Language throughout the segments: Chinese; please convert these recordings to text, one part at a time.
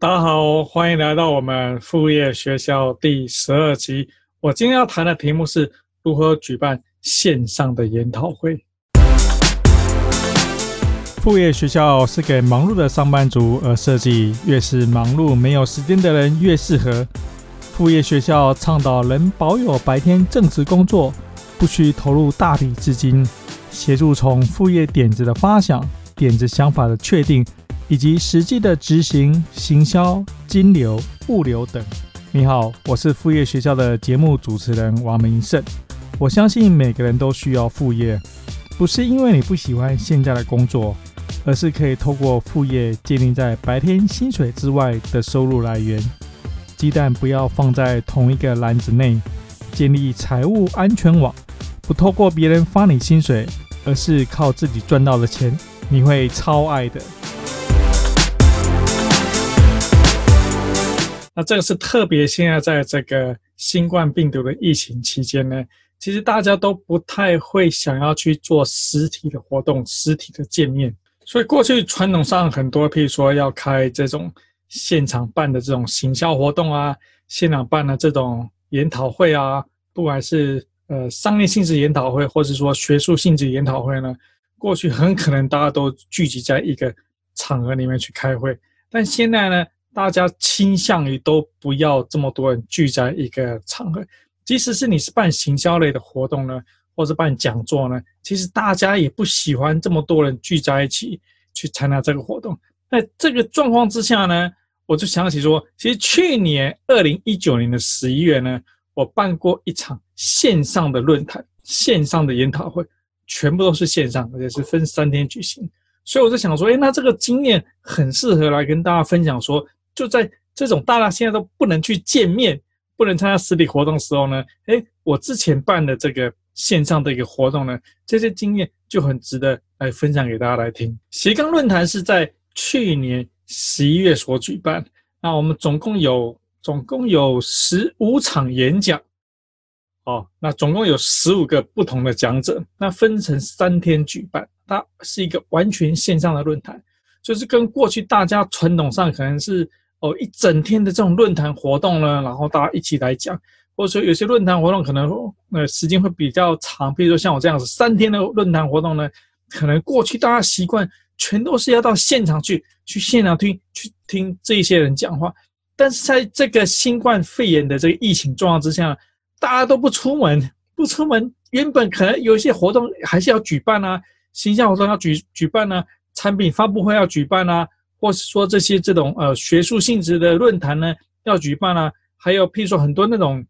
大家好，欢迎来到我们副业学校第十二集。我今天要谈的题目是如何举办线上的研讨会。副业学校是给忙碌的上班族而设计，越是忙碌没有时间的人越适合。副业学校倡导能保有白天正职工作，不需投入大笔资金，协助从副业点子的发想、点子想法的确定。以及实际的执行、行销、金流、物流等。你好，我是副业学校的节目主持人王明胜。我相信每个人都需要副业，不是因为你不喜欢现在的工作，而是可以透过副业建立在白天薪水之外的收入来源。鸡蛋不要放在同一个篮子内，建立财务安全网，不透过别人发你薪水，而是靠自己赚到的钱，你会超爱的。那这个是特别，现在在这个新冠病毒的疫情期间呢，其实大家都不太会想要去做实体的活动、实体的见面。所以过去传统上很多，譬如说要开这种现场办的这种行销活动啊，现场办的这种研讨会啊，不管是呃商业性质研讨会，或者说学术性质研讨会呢，过去很可能大家都聚集在一个场合里面去开会，但现在呢，大家倾向于都不要这么多人聚在一个场合，即使是你是办行销类的活动呢，或是办讲座呢，其实大家也不喜欢这么多人聚在一起去参加这个活动。在这个状况之下呢，我就想起说，其实去年二零一九年的十一月呢，我办过一场线上的论坛，线上的研讨会，全部都是线上，而且是分三天举行。所以我就想说，诶，那这个经验很适合来跟大家分享说。就在这种大家现在都不能去见面、不能参加实体活动的时候呢，诶，我之前办的这个线上的一个活动呢，这些经验就很值得来分享给大家来听。斜杠论坛是在去年十一月所举办，那我们总共有总共有十五场演讲，哦，那总共有十五个不同的讲者，那分成三天举办，它是一个完全线上的论坛，就是跟过去大家传统上可能是。哦，一整天的这种论坛活动呢，然后大家一起来讲，或者说有些论坛活动可能呃时间会比较长，比如说像我这样子三天的论坛活动呢，可能过去大家习惯全都是要到现场去，去现场听，去听这些人讲话。但是在这个新冠肺炎的这个疫情状况之下，大家都不出门，不出门，原本可能有一些活动还是要举办啊，形象活动要举举办啊，产品发布会要举办啊。或是说这些这种呃学术性质的论坛呢要举办啊，还有譬如说很多那种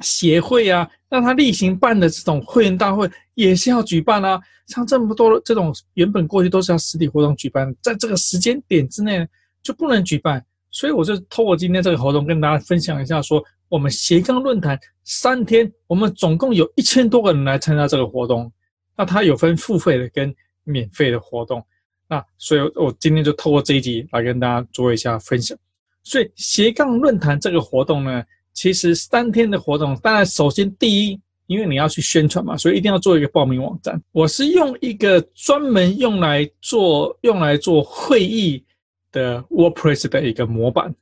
协会啊，让他例行办的这种会员大会也是要举办啊。像这么多这种原本过去都是要实体活动举办，在这个时间点之内就不能举办。所以我就透过今天这个活动跟大家分享一下，说我们斜杠论坛三天，我们总共有一千多个人来参加这个活动。那它有分付费的跟免费的活动。那所以，我今天就透过这一集来跟大家做一下分享。所以斜杠论坛这个活动呢，其实三天的活动，当然首先第一，因为你要去宣传嘛，所以一定要做一个报名网站。我是用一个专门用来做用来做会议的 WordPress 的一个模板，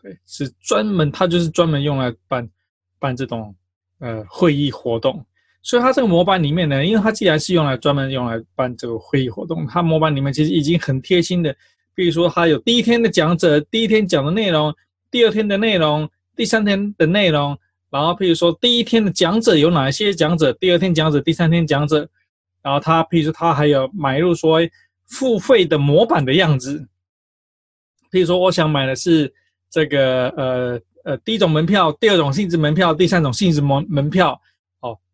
对，是专门它就是专门用来办办这种呃会议活动。所以它这个模板里面呢，因为它既然是用来专门用来办这个会议活动，它模板里面其实已经很贴心的，比如说它有第一天的讲者，第一天讲的内容，第二天的内容，第三天的内容，然后譬如说第一天的讲者有哪些讲者，第二天讲者，第三天讲者，然后它譬如说它还有买入说付费的模板的样子，譬如说我想买的是这个呃呃第一种门票，第二种性质门票，第三种性质门门票。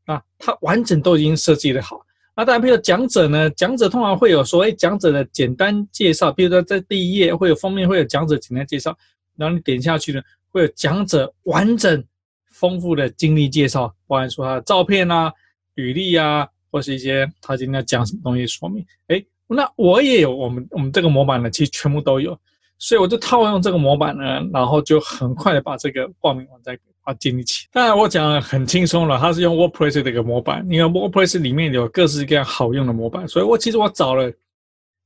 啊，它完整都已经设计的好。那当然，比如讲者呢，讲者通常会有说，哎，讲者的简单介绍，比如说在第一页会有封面，会有讲者简单介绍，然后你点下去呢，会有讲者完整丰富的经历介绍，包含说他的照片啊、履历啊，或是一些他今天要讲什么东西说明。哎，那我也有，我们我们这个模板呢，其实全部都有，所以我就套用这个模板呢，然后就很快的把这个报名网站。啊，建立起。当然，我讲很轻松了，它是用 WordPress 的一个模板。因为 WordPress 里面有各式各样好用的模板，所以我其实我找了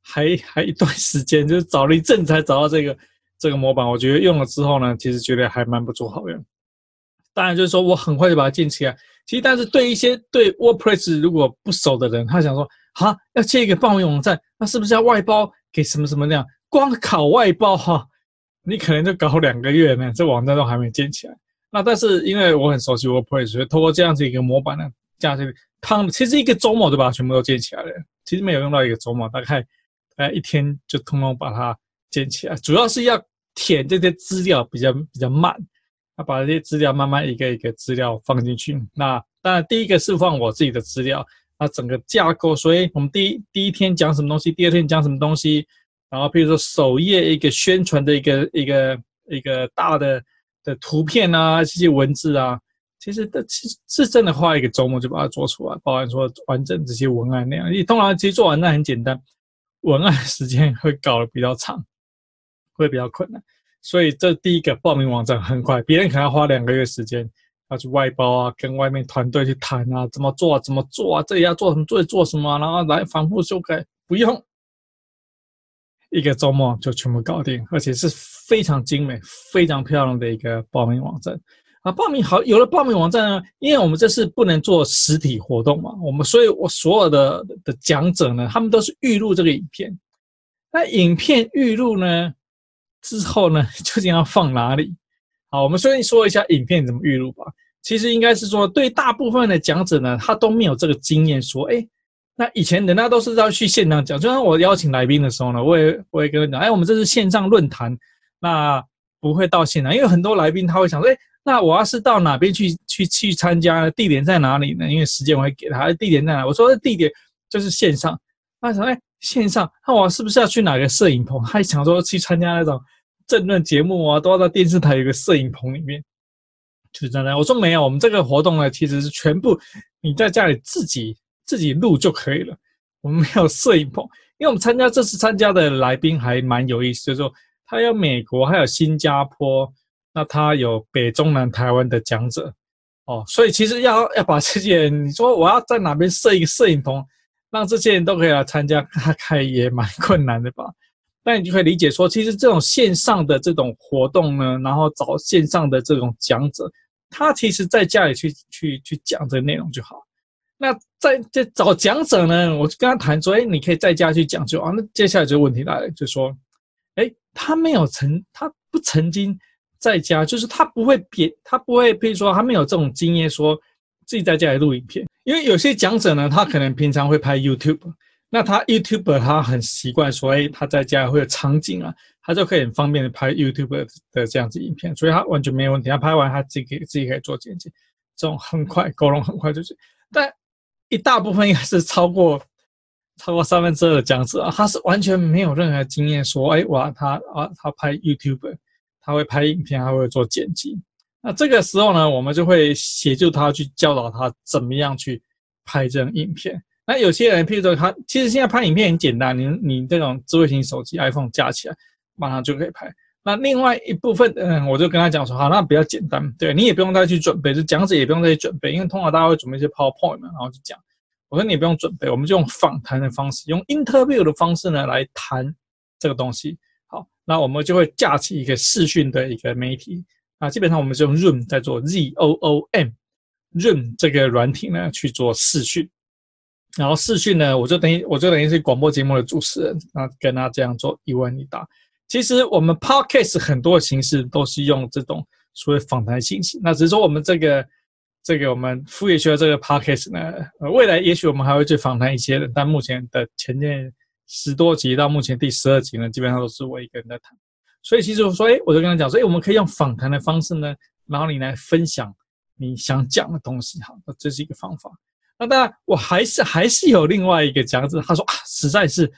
还 还一段时间，就是找了一阵才找到这个这个模板，我觉得用了之后呢，其实觉得还蛮不错，好用。当然就是说我很快就把它建起来。其实，但是对一些对 WordPress 如果不熟的人，他想说，啊，要建一个报名网站，那是不是要外包给什么什么那样？光考外包哈，你可能就搞两个月呢，这网站都还没建起来。那但是因为我很熟悉 WordPress，所以通过这样子一个模板呢，这样子，他其实一个周末就把它全部都建起来了。其实没有用到一个周末，大概大概一天就通通把它建起来。主要是要填这些资料比较比较慢。要把这些资料慢慢一个一个资料放进去。那当然，第一个是放我自己的资料。那整个架构，所以我们第一第一天讲什么东西，第二天讲什么东西。然后，比如说首页一个宣传的一个一个一个大的的图片啊，这些文字啊，其实的其实是真的花一个周末就把它做出来，包含说完整这些文案那样。你通常其实做完那很简单，文案时间会搞得比较长，会比较困难。所以这第一个报名网站很快，别人可能要花两个月时间要去外包啊，跟外面团队去谈啊，怎么做啊，怎么做啊，这里要做什么，这里做什么，然后来反复修改，不用一个周末就全部搞定，而且是非常精美、非常漂亮的一个报名网站啊。报名好，有了报名网站呢，因为我们这是不能做实体活动嘛，我们所以我所有的的讲者呢，他们都是预录这个影片，那影片预录呢？之后呢，究竟要放哪里？好，我们先说一下影片怎么预录吧。其实应该是说，对大部分的讲者呢，他都没有这个经验。说，哎，那以前人家都是要去现场讲。就像我邀请来宾的时候呢，我也我也跟他讲，哎，我们这是线上论坛，那不会到现场，因为很多来宾他会想说，哎，那我要是到哪边去去去参加，地点在哪里呢？因为时间我会给他，地点在哪？我说地点就是线上。他说，哎。线上，那我是不是要去哪个摄影棚？他想说去参加那种政论节目啊，都要到电视台有个摄影棚里面，就是这样。我说没有，我们这个活动呢，其实是全部你在家里自己自己录就可以了。我们没有摄影棚，因为我们参加这次参加的来宾还蛮有意思，就是说他有美国，还有新加坡，那他有北中南台湾的讲者哦，所以其实要 要把这些，你说我要在哪边设一个摄影棚？让这些人都可以来参加，大概也蛮困难的吧？但你就可以理解说，其实这种线上的这种活动呢，然后找线上的这种讲者，他其实在家里去去去讲这个内容就好。那在在找讲者呢，我就跟他谈说，哎，你可以在家去讲就啊。那接下来这个问题来了，就说，哎，他没有曾，他不曾经在家，就是他不会别，他不会，比如说他没有这种经验，说自己在家里录影片。因为有些讲者呢，他可能平常会拍 YouTube，那他 YouTube 他很习惯说，哎，他在家会有场景啊，他就可以很方便的拍 YouTube 的这样子影片，所以他完全没有问题。他拍完他自己可以自己可以做剪辑，这种很快，沟通很快就是。但一大部分应该是超过超过三分之二的讲者啊，他是完全没有任何经验，说，哎，哇，他啊他拍 YouTube，他会拍影片，他会做剪辑。那这个时候呢，我们就会协助他去教导他怎么样去拍这种影片。那有些人，譬如说他，其实现在拍影片很简单，你你这种智慧型手机 iPhone 架起来，马上就可以拍。那另外一部分，嗯，我就跟他讲说，好，那比较简单，对，你也不用再去准备，就讲者也不用再去准备，因为通常大家会准备一些 PowerPoint 嘛，然后去讲。我说你不用准备，我们就用访谈的方式，用 Interview 的方式呢来谈这个东西。好，那我们就会架起一个视讯的一个媒体。啊，基本上我们是用 Zoom 在做 Z O O M，Zoom 这个软体呢去做视讯，然后视讯呢，我就等于我就等于是广播节目的主持人，那跟他这样做一问一答。其实我们 Podcast 很多的形式都是用这种所谓访谈形式，那只是说我们这个这个我们副业学的这个 Podcast 呢，呃，未来也许我们还会去访谈一些人，但目前的前面十多集到目前第十二集呢，基本上都是我一个人在谈。所以其实我说，哎，我就跟他讲说，哎，我们可以用访谈的方式呢，然后你来分享你想讲的东西，好，那这是一个方法。那当然，我还是还是有另外一个讲者，他说啊，实在是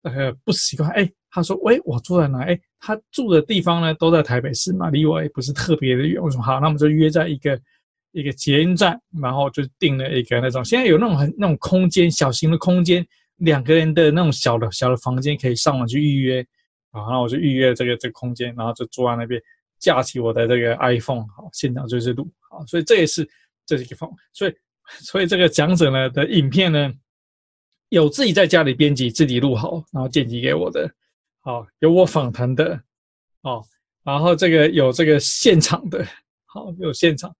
呃不习惯，哎，他说，喂，我住在哪？哎，他住的地方呢都在台北市嘛，离我也不是特别的远。我说好，那我们就约在一个一个捷运站，然后就订了一个那种，现在有那种很那种空间，小型的空间，两个人的那种小的小的房间，可以上网去预约。好，那我就预约这个这个空间，然后就坐在那边，架起我的这个 iPhone，好，现场就是录，好，所以这也是这是一个方，所以所以这个讲者呢的影片呢，有自己在家里编辑，自己录好，然后剪辑给我的，好，有我访谈的，哦，然后这个有这个现场的，好，有现场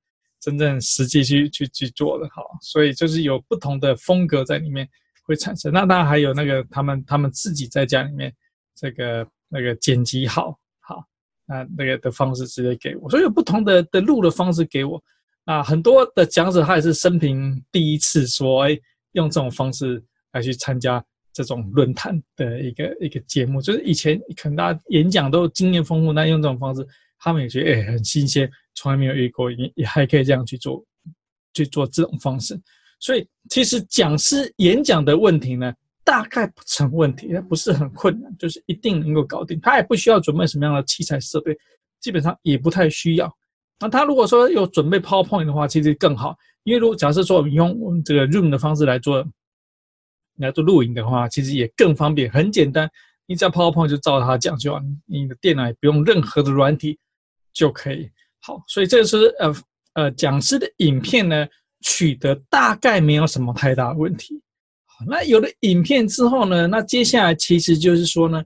真正实际去去去做的，哈，所以就是有不同的风格在里面会产生。那当然还有那个他们他们自己在家里面这个那个剪辑好，好，那那个的方式直接给我，所以有不同的的录的方式给我。啊，很多的讲者他也是生平第一次说，哎，用这种方式来去参加这种论坛的一个一个节目，就是以前可能大家演讲都经验丰富，那用这种方式，他们也觉得哎很新鲜，从来没有遇过，也也还可以这样去做，去做这种方式。所以其实讲师演讲的问题呢，大概不成问题，它不是很困难，就是一定能够搞定。他也不需要准备什么样的器材设备，基本上也不太需要。那他如果说有准备 PowerPoint 的话，其实更好，因为如果假设说我们用我们这个 Room 的方式来做来做录影的话，其实也更方便，很简单，你只要 PowerPoint 就照他讲就好，你的电脑也不用任何的软体就可以。好，所以这是呃呃讲师的影片呢，取得大概没有什么太大的问题。好，那有了影片之后呢，那接下来其实就是说呢，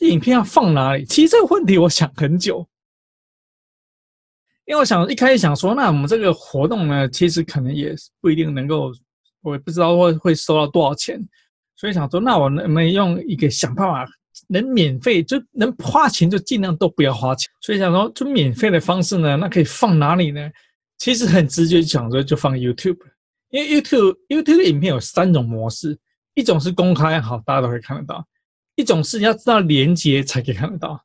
影片要放哪里？其实这个问题我想很久。因为我想一开始想说，那我们这个活动呢，其实可能也不一定能够，我也不知道会会收到多少钱，所以想说，那我能不能用一个想办法，能免费就能花钱就尽量都不要花钱。所以想说，就免费的方式呢，那可以放哪里呢？其实很直接想说，就放 YouTube，因为 YouTube YouTube 影片有三种模式，一种是公开，好，大家都可以看得到；一种是你要知道连接才可以看得到。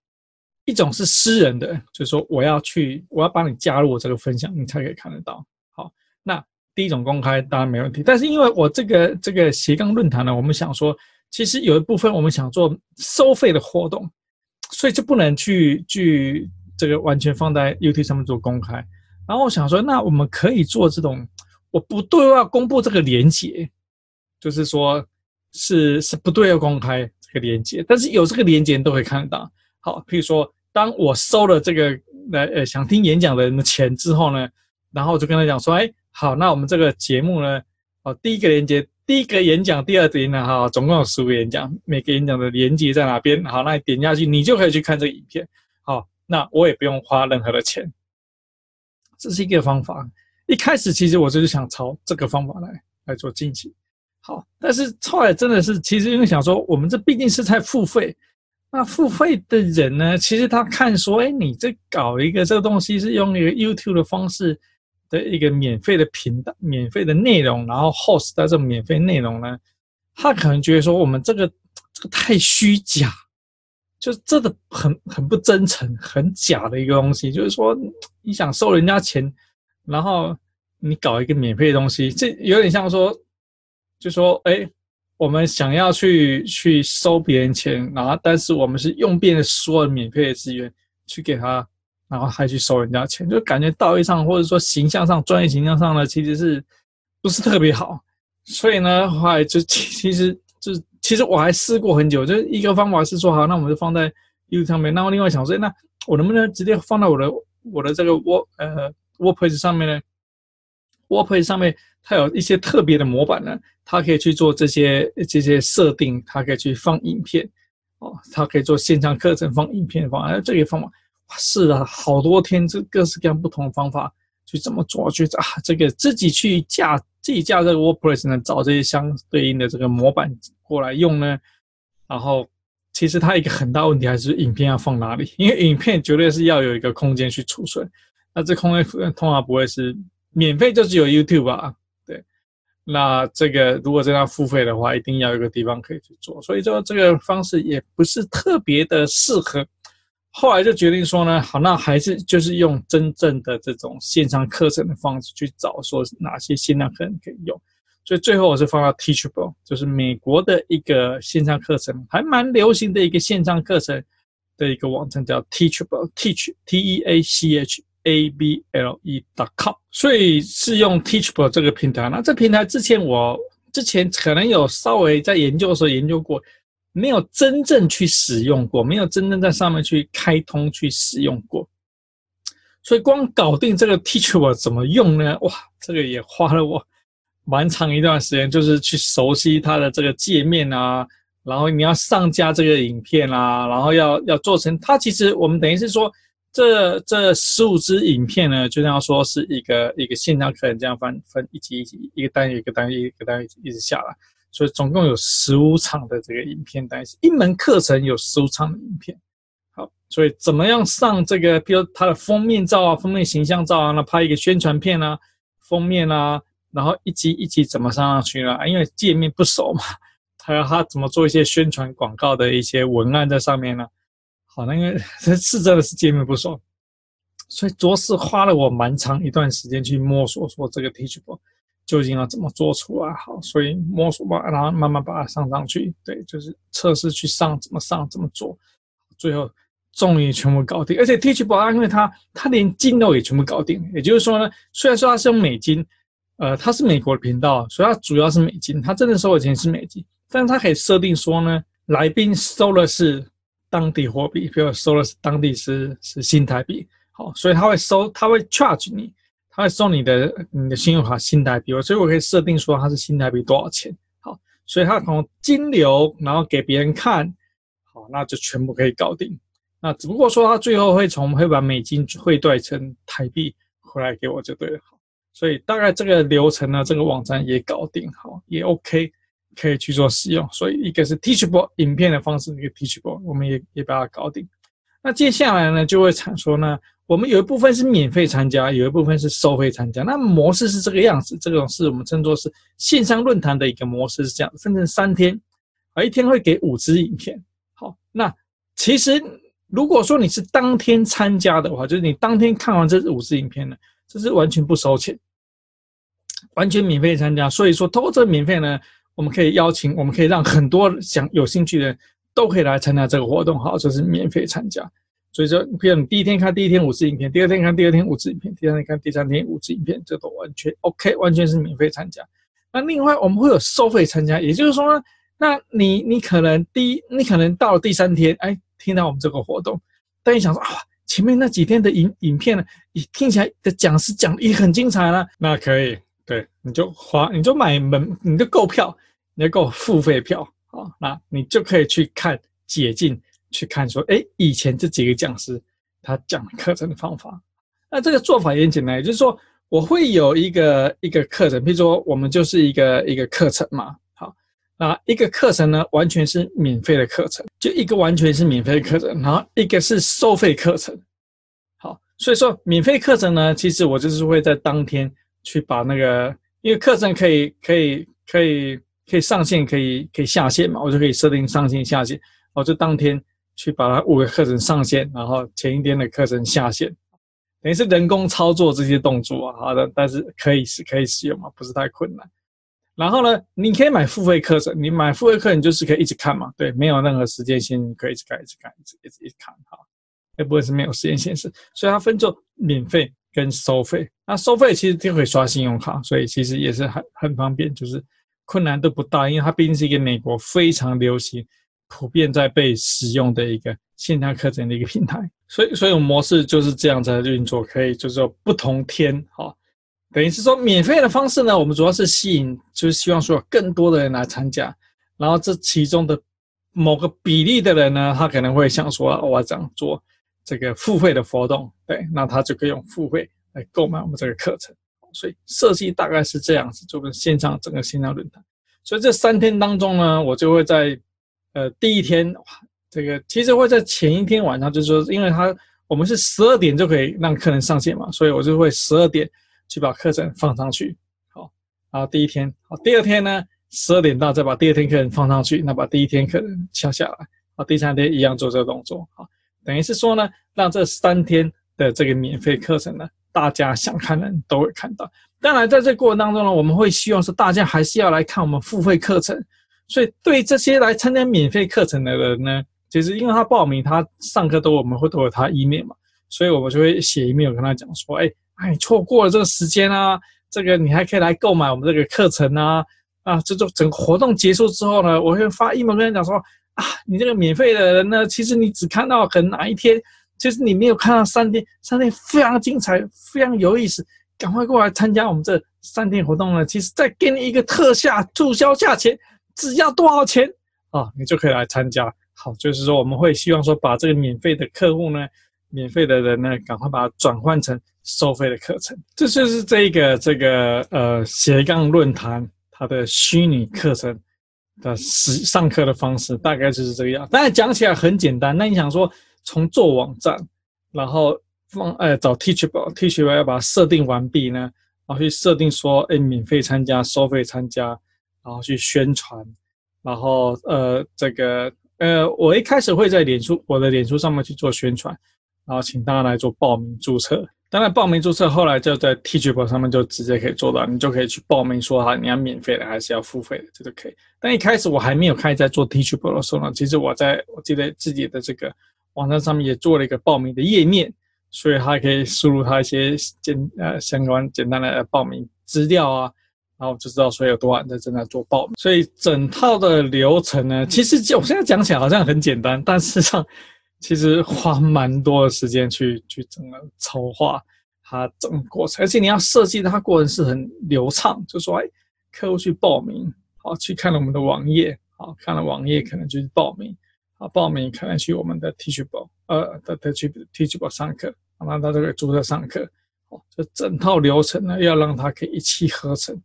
一种是私人的，就是说我要去，我要帮你加入我这个分享，你才可以看得到。好，那第一种公开当然没问题，但是因为我这个这个斜杠论坛呢，我们想说，其实有一部分我们想做收费的活动，所以就不能去去这个完全放在 YouTube 上面做公开。然后我想说，那我们可以做这种，我不对外公布这个连接，就是说是是不对外公开这个连接，但是有这个连结都可以看得到。好，譬如说，当我收了这个来呃想听演讲的人的钱之后呢，然后我就跟他讲说，哎，好，那我们这个节目呢，哦，第一个连接，第一个演讲，第二个演讲，哈，总共有十个演讲，每个演讲的连接在哪边？好，那你点下去，你就可以去看这个影片。好，那我也不用花任何的钱，这是一个方法。一开始其实我就是想朝这个方法来来做进行。好，但是后来真的是，其实因为想说，我们这毕竟是在付费。那付费的人呢？其实他看说，哎，你这搞一个这个东西是用一个 YouTube 的方式的一个免费的频道、免费的内容，然后 host 在这种免费内容呢，他可能觉得说我们这个这个太虚假，就真的很很不真诚、很假的一个东西。就是说，你想收人家钱，然后你搞一个免费的东西，这有点像说，就说，哎。我们想要去去收别人钱，然后但是我们是用遍了所有免费的资源去给他，然后还去收人家钱，就感觉道义上或者说形象上、专业形象上呢，其实是不是特别好。所以呢，后来就其实就其实我还试过很久，就一个方法是说好，那我们就放在 YouTube 上面。那我另外想说，那我能不能直接放到我的我的这个 Word 呃 WordPress 上面呢？WordPress 上面它有一些特别的模板呢。它可以去做这些这些设定，它可以去放影片，哦，他可以做线上课程放影片放，哎，这个方法，试了好多天，这各式各样不同的方法去怎么做，去啊，这个自己去架自己架这个 WordPress 呢，找这些相对应的这个模板过来用呢，然后其实它一个很大问题还是影片要放哪里，因为影片绝对是要有一个空间去储存，那这空间通常不会是免费，就只有 YouTube 吧啊。那这个如果真要付费的话，一定要有一个地方可以去做，所以说这个方式也不是特别的适合。后来就决定说呢，好，那还是就是用真正的这种线上课程的方式去找，说哪些线上课程可以用。所以最后我是放到 Teachable，就是美国的一个线上课程，还蛮流行的一个线上课程的一个网站，叫 Teachable，Teach T E A C H。A B L E dot com，所以是用 Teachable 这个平台。那这平台之前我之前可能有稍微在研究的时候研究过，没有真正去使用过，没有真正在上面去开通去使用过。所以光搞定这个 Teachable 怎么用呢？哇，这个也花了我蛮长一段时间，就是去熟悉它的这个界面啊，然后你要上架这个影片啊，然后要要做成它。其实我们等于是说，这这十五支影片呢，就像说是一个一个线上课程这样分分一集一集一个单元一个单元一个单元一直下来，所以总共有十五场的这个影片，但是一门课程有十五场的影片。好，所以怎么样上这个？比如它的封面照啊，封面形象照啊，那拍一个宣传片啊，封面啊，然后一集一集怎么上上去呢？因为界面不熟嘛。还有他怎么做一些宣传广告的一些文案在上面呢？好，那个 是真的是界面不熟，所以着实花了我蛮长一段时间去摸索，说这个 Teachable 究竟要怎么做出来。好，所以摸索吧，然后慢慢把它上上去。对，就是测试去上，怎么上，怎么做，最后终于全部搞定。而且 Teachable 因为它它连金都也全部搞定，也就是说呢，虽然说它是用美金，呃，它是美国的频道，所以它主要是美金，它真的收的钱是美金。但是它可以设定说呢，来宾收的是当地货币，比如收的是当地是是新台币，好，所以他会收，他会 charge 你，他会送你的你的信用卡新台币，所以我可以设定说它是新台币多少钱，好，所以他从金流然后给别人看，好，那就全部可以搞定。那只不过说他最后会从会把美金汇兑成台币回来给我就对了，好，所以大概这个流程呢，这个网站也搞定，好，也 OK。可以去做使用，所以一个是 Teachable 影片的方式，一个 Teachable，我们也也把它搞定。那接下来呢，就会产说呢，我们有一部分是免费参加，有一部分是收费参加。那模式是这个样子，这种是我们称作是线上论坛的一个模式，是这样，分成三天，啊，一天会给五支影片。好，那其实如果说你是当天参加的话，就是你当天看完这五支影片呢，这是完全不收钱，完全免费参加。所以说，通过这免费呢。我们可以邀请，我们可以让很多想有兴趣的人都可以来参加这个活动，好，就是免费参加。所以说，比如你第一天看第一天五支影片，第二天看第二天五支影片，第三天看第三天五支影片，这都完全 OK，完全是免费参加。那另外我们会有收费参加，也就是说呢，那你你可能第一，你可能到了第三天，哎，听到我们这个活动，但你想说啊，前面那几天的影影片呢，你听起来的讲师讲的也很精彩了，那可以。对，你就花，你就买门，你就购票，你就购付费票啊，那你就可以去看解禁，去看说，哎，以前这几个讲师他讲课程的方法，那这个做法也很简单，也就是说，我会有一个一个课程，比如说我们就是一个一个课程嘛，好，那一个课程呢，完全是免费的课程，就一个完全是免费的课程，然后一个是收费课程，好，所以说免费课程呢，其实我就是会在当天。去把那个，因为课程可以可以可以可以上线，可以可以下线嘛，我就可以设定上线下线，我就当天去把它五个课程上线，然后前一天的课程下线，等于是人工操作这些动作啊，好的，但是可以是可以使用嘛，不是太困难。然后呢，你可以买付费课程，你买付费课程就是可以一直看嘛，对，没有任何时间线，你可以一直看，一直看，一直一直一直看，哈，也不会是没有时间限制，所以它分做免费。跟收费，那收费其实就可以刷信用卡，所以其实也是很很方便，就是困难都不大，因为它毕竟是一个美国非常流行、普遍在被使用的一个线上课程的一个平台，所以所以我们模式就是这样在运作，可以就是说不同天哈，等于是说免费的方式呢，我们主要是吸引，就是希望说有更多的人来参加，然后这其中的某个比例的人呢，他可能会想说，我要这样做。这个付费的活动，对，那他就可以用付费来购买我们这个课程，所以设计大概是这样子，就是线上整个线上论坛。所以这三天当中呢，我就会在呃第一天，这个其实会在前一天晚上，就是说，因为他我们是十二点就可以让客人上线嘛，所以我就会十二点去把课程放上去，好，然后第一天，好，第二天呢十二点到再把第二天课程放上去，那把第一天课程敲下来，好，第三天一样做这个动作，好。等于是说呢，让这三天的这个免费课程呢，大家想看的人都会看到。当然，在这过程当中呢，我们会希望是大家还是要来看我们付费课程。所以，对这些来参加免费课程的人呢，其实因为他报名，他上课都我们会都有他 email 嘛，所以我们就会写 email 跟他讲说，哎，哎，错过了这个时间啊，这个你还可以来购买我们这个课程啊，啊，这种整个活动结束之后呢，我会发 email 跟他讲说。啊，你这个免费的人呢，其实你只看到可能哪一天，其实你没有看到三天，三天非常精彩，非常有意思，赶快过来参加我们这三天活动呢。其实再给你一个特价促销价钱，只要多少钱啊，你就可以来参加。好，就是说我们会希望说把这个免费的客户呢，免费的人呢，赶快把它转换成收费的课程。这就是这个这个呃斜杠论坛它的虚拟课程的实上课的方式，大概就是这个样。当然讲起来很简单，那你想说从做网站，然后放呃找 Teachable，Teachable 要把它设定完毕呢，然后去设定说哎免费参加、收费参加，然后去宣传，然后呃这个。呃，我一开始会在脸书，我的脸书上面去做宣传，然后请大家来做报名注册。当然，报名注册后来就在 t g b 上面就直接可以做到，你就可以去报名说哈，你要免费的还是要付费的，这都可以。但一开始我还没有开始在做 t g b 的时候呢，其实我在我记得自己的这个网站上面也做了一个报名的页面，所以还可以输入它一些简呃相关简单的报名资料啊。然后就知道说有多少人在正在做报名，所以整套的流程呢，其实就我现在讲起来好像很简单，但事实上其实花蛮多的时间去去整个筹划它整个过程，而且你要设计它过程是很流畅，就说哎，客户去报名，好去看了我们的网页，好看了网页可能就是报名，好报名可能去我们的 Teachable 呃的的去 Teachable 上课，那他这个注册上课，好，这整套流程呢要让它可以一气呵成。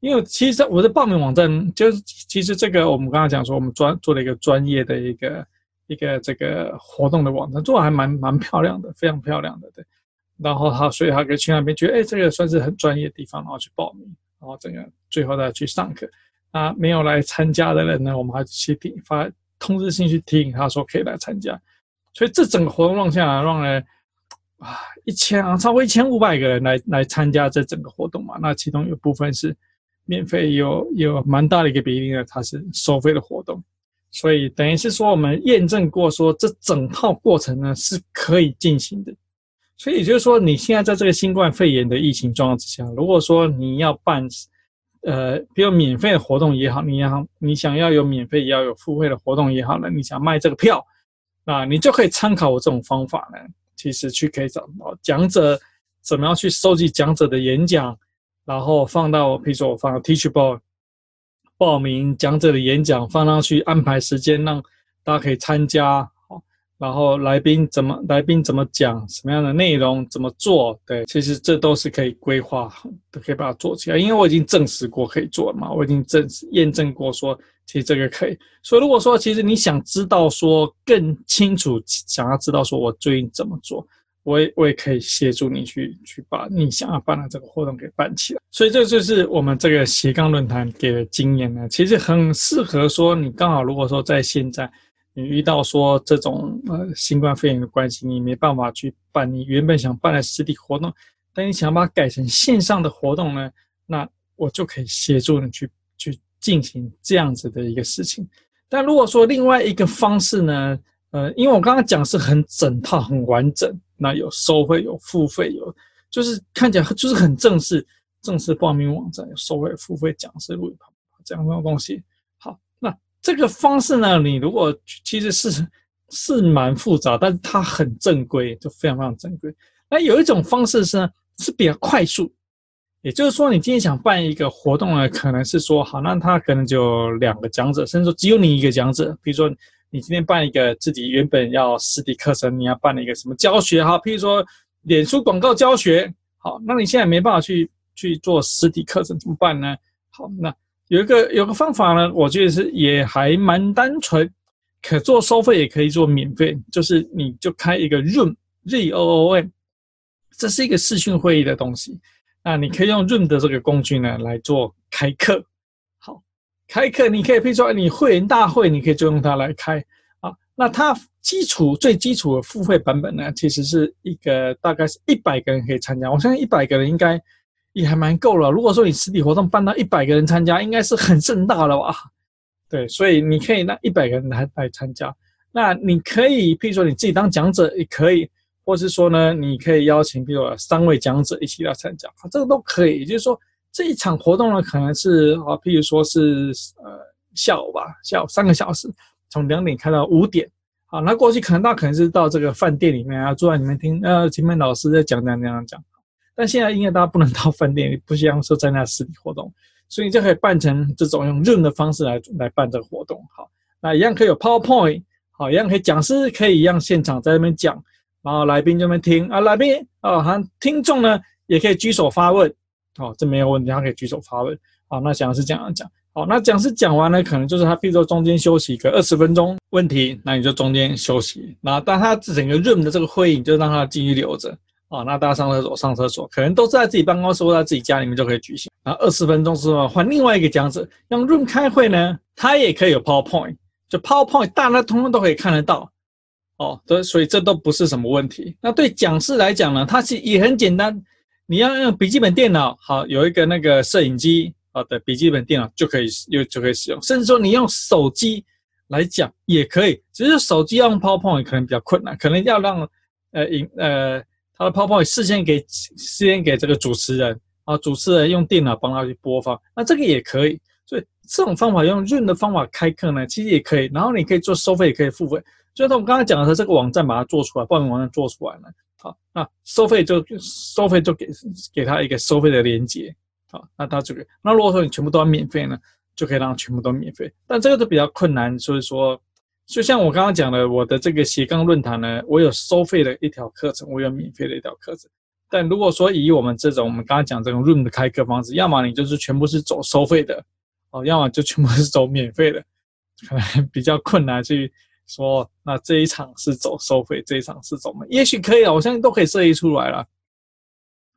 因为其实我的报名网站就是，其实这个我们刚才讲说，我们专做了一个专业的一个一个这个活动的网站，做的还蛮蛮漂亮的，非常漂亮的，对。然后他所以他可以去那边觉得，哎，这个算是很专业的地方，然后去报名，然后整个最后再去上课。啊，没有来参加的人呢，我们还去提发通知信去提醒他说可以来参加。所以这整个活动让下来，让呢啊一千啊超过一千五百个人来来参加这整个活动嘛，那其中有部分是。免费有有蛮大的一个比例呢，它是收费的活动，所以等于是说我们验证过说这整套过程呢是可以进行的，所以也就是说你现在在这个新冠肺炎的疫情状况之下，如果说你要办，呃，比如免费的活动也好，你要你想要有免费也要有付费的活动也好呢，你想卖这个票，啊，你就可以参考我这种方法呢，其实去可以找到讲者怎么样去收集讲者的演讲。然后放到，比如说我放到 Teachable 报名讲者的演讲放上去，安排时间让大家可以参加。然后来宾怎么来宾怎么讲，什么样的内容怎么做？对，其实这都是可以规划，都可以把它做起来。因为我已经证实过可以做了嘛，我已经证验证过说，其实这个可以。所以如果说其实你想知道说更清楚，想要知道说我最近怎么做。我也我也可以协助你去去把你想要办的这个活动给办起来，所以这就是我们这个斜杠论坛给的经验呢，其实很适合说你刚好如果说在现在你遇到说这种呃新冠肺炎的关系，你没办法去办你原本想办的实体活动，但你想把它改成线上的活动呢，那我就可以协助你去去进行这样子的一个事情。但如果说另外一个方式呢，呃，因为我刚刚讲是很整套很完整。那有收费有付费有，就是看起来就是很正式，正式报名网站有收费付费讲师录影这样的东西。好，那这个方式呢，你如果其实是是蛮复杂，但是它很正规，就非常非常正规。那有一种方式是呢，是比较快速，也就是说，你今天想办一个活动呢，可能是说好，那他可能就两个讲者，甚至说只有你一个讲者，比如说。你今天办一个自己原本要实体课程，你要办一个什么教学哈？譬如说，脸书广告教学，好，那你现在没办法去去做实体课程，怎么办呢？好，那有一个有个方法呢，我觉得是也还蛮单纯，可做收费也可以做免费，就是你就开一个 Room，Z O O M，这是一个视讯会议的东西，那你可以用 Room 的这个工具呢来做开课。开课你可以，譬如说你会员大会，你可以就用它来开啊。那它基础最基础的付费版本呢，其实是一个大概是一百个人可以参加。我相信一百个人应该也还蛮够了。如果说你实体活动办到一百个人参加，应该是很盛大了吧？对，所以你可以让一百个人来来参加。那你可以，譬如说你自己当讲者也可以，或是说呢，你可以邀请，比如说三位讲者一起来参加，这个都可以。也就是说。这一场活动呢，可能是啊，譬如说是呃下午吧，下午三个小时，从两点开到五点。好，那过去可能大家可能是到这个饭店里面啊，坐在里面听呃前面老师在讲讲讲讲。但现在因为大家不能到饭店，不像说在那实体活动，所以就可以办成这种用 Zoom 的方式来来办这个活动。好，那一样可以有 PowerPoint，好，一样可以讲师可以一样现场在那边讲，然后来宾这边听啊，来宾啊，还听众呢也可以举手发问，好，这没有问题，他可以举手发问，好，那讲师这样讲，好，那讲师讲完了，可能就是他比如说中间休息个二十分钟，问题那你就中间休息，然后但他整个 Room 的这个会议你就让他继续留着。啊，那大家上厕所上厕所，可能都是在自己办公室或在自己家里面就可以举行。然后二十分钟之后换另外一个讲者，用 Room 开会呢，他也可以有 PowerPoint，就 PowerPoint 大家通通都可以看得到。哦，对，所以这都不是什么问题。那对讲师来讲呢，它是也很简单，你要用笔记本电脑，好，有一个那个摄影机，好的笔记本电脑就可以用就可以使用，甚至说你用手机来讲也可以，只是手机要用 PowerPoint 可能比较困难，可能要让呃影呃。他的 PowerPoint 事先给事先给这个主持人啊，主持人用电脑帮他去播放，那这个也可以。所以这种方法用 Zoom 的方法开课呢，其实也可以。然后你可以做收费，也可以付费。就像我们刚才讲的这个网站把它做出来，报名网站做出来了，好，那收费就收费就给给他一个收费的连接，好，那他这个。那如果说你全部都要免费呢，就可以让全部都免费。但这个都比较困难，所以说。就像我刚刚讲的，我的这个斜杠论坛呢，我有收费的一条课程，我有免费的一条课程。但如果说以我们这种我们刚刚讲这种 Room 的开课方式，要么你就是全部是走收费的，哦，要么就全部是走免费的，可能比较困难去说，那这一场是走收费，这一场是走，也许可以啊，我相信都可以设计出来了。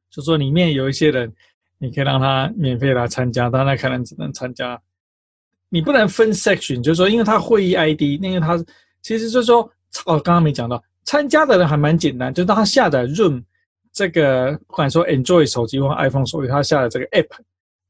就说里面有一些人，你可以让他免费来参加，但他可能只能参加。你不能分 section，就是说，因为他会议 ID，因为他其实就是说，哦，刚刚没讲到，参加的人还蛮简单，就当他下载 Room 这个，不管说 Android 手机或 iPhone 手机，他下载这个 app，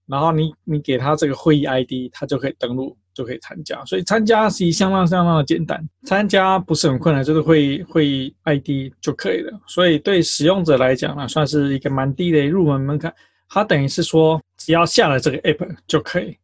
然后你你给他这个会议 ID，他就可以登录，就可以参加。所以参加是相当相当的简单，参加不是很困难，就是会会 ID 就可以了。所以对使用者来讲呢，算是一个蛮低的入门门槛。它等于是说，只要下了这个 app 就可以。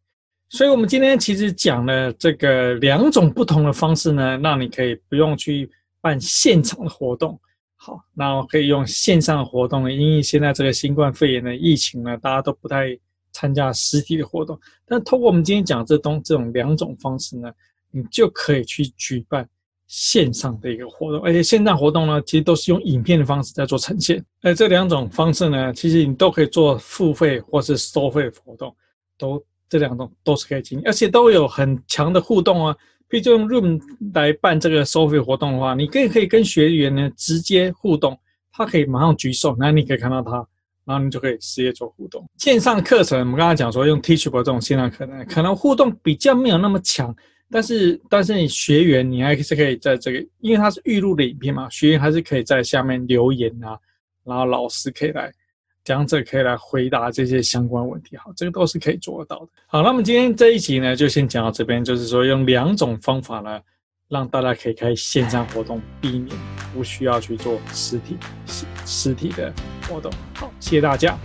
所以，我们今天其实讲了这个两种不同的方式呢，让你可以不用去办现场的活动，好，那我可以用线上的活动。因为现在这个新冠肺炎的疫情呢，大家都不太参加实体的活动。但通过我们今天讲这东这种两种方式呢，你就可以去举办线上的一个活动，而且线上活动呢，其实都是用影片的方式在做呈现。而这两种方式呢，其实你都可以做付费或是收费活动，都。这两种都是可以进行，而且都有很强的互动啊。比如用 Room 来办这个收费活动的话，你可以可以跟学员呢直接互动，他可以马上举手，那你可以看到他，然后你就可以直接做互动。线上课程，我们刚才讲说用 Teachable 这种线上课程，可能互动比较没有那么强，但是但是你学员你还是可以在这个，因为它是预录的影片嘛，学员还是可以在下面留言啊，然后老师可以来。讲者可以来回答这些相关问题，好，这个都是可以做得到的。好，那么今天这一集呢，就先讲到这边，就是说用两种方法呢，让大家可以开线上活动，避免不需要去做实体实实体的活动。好，谢谢大家。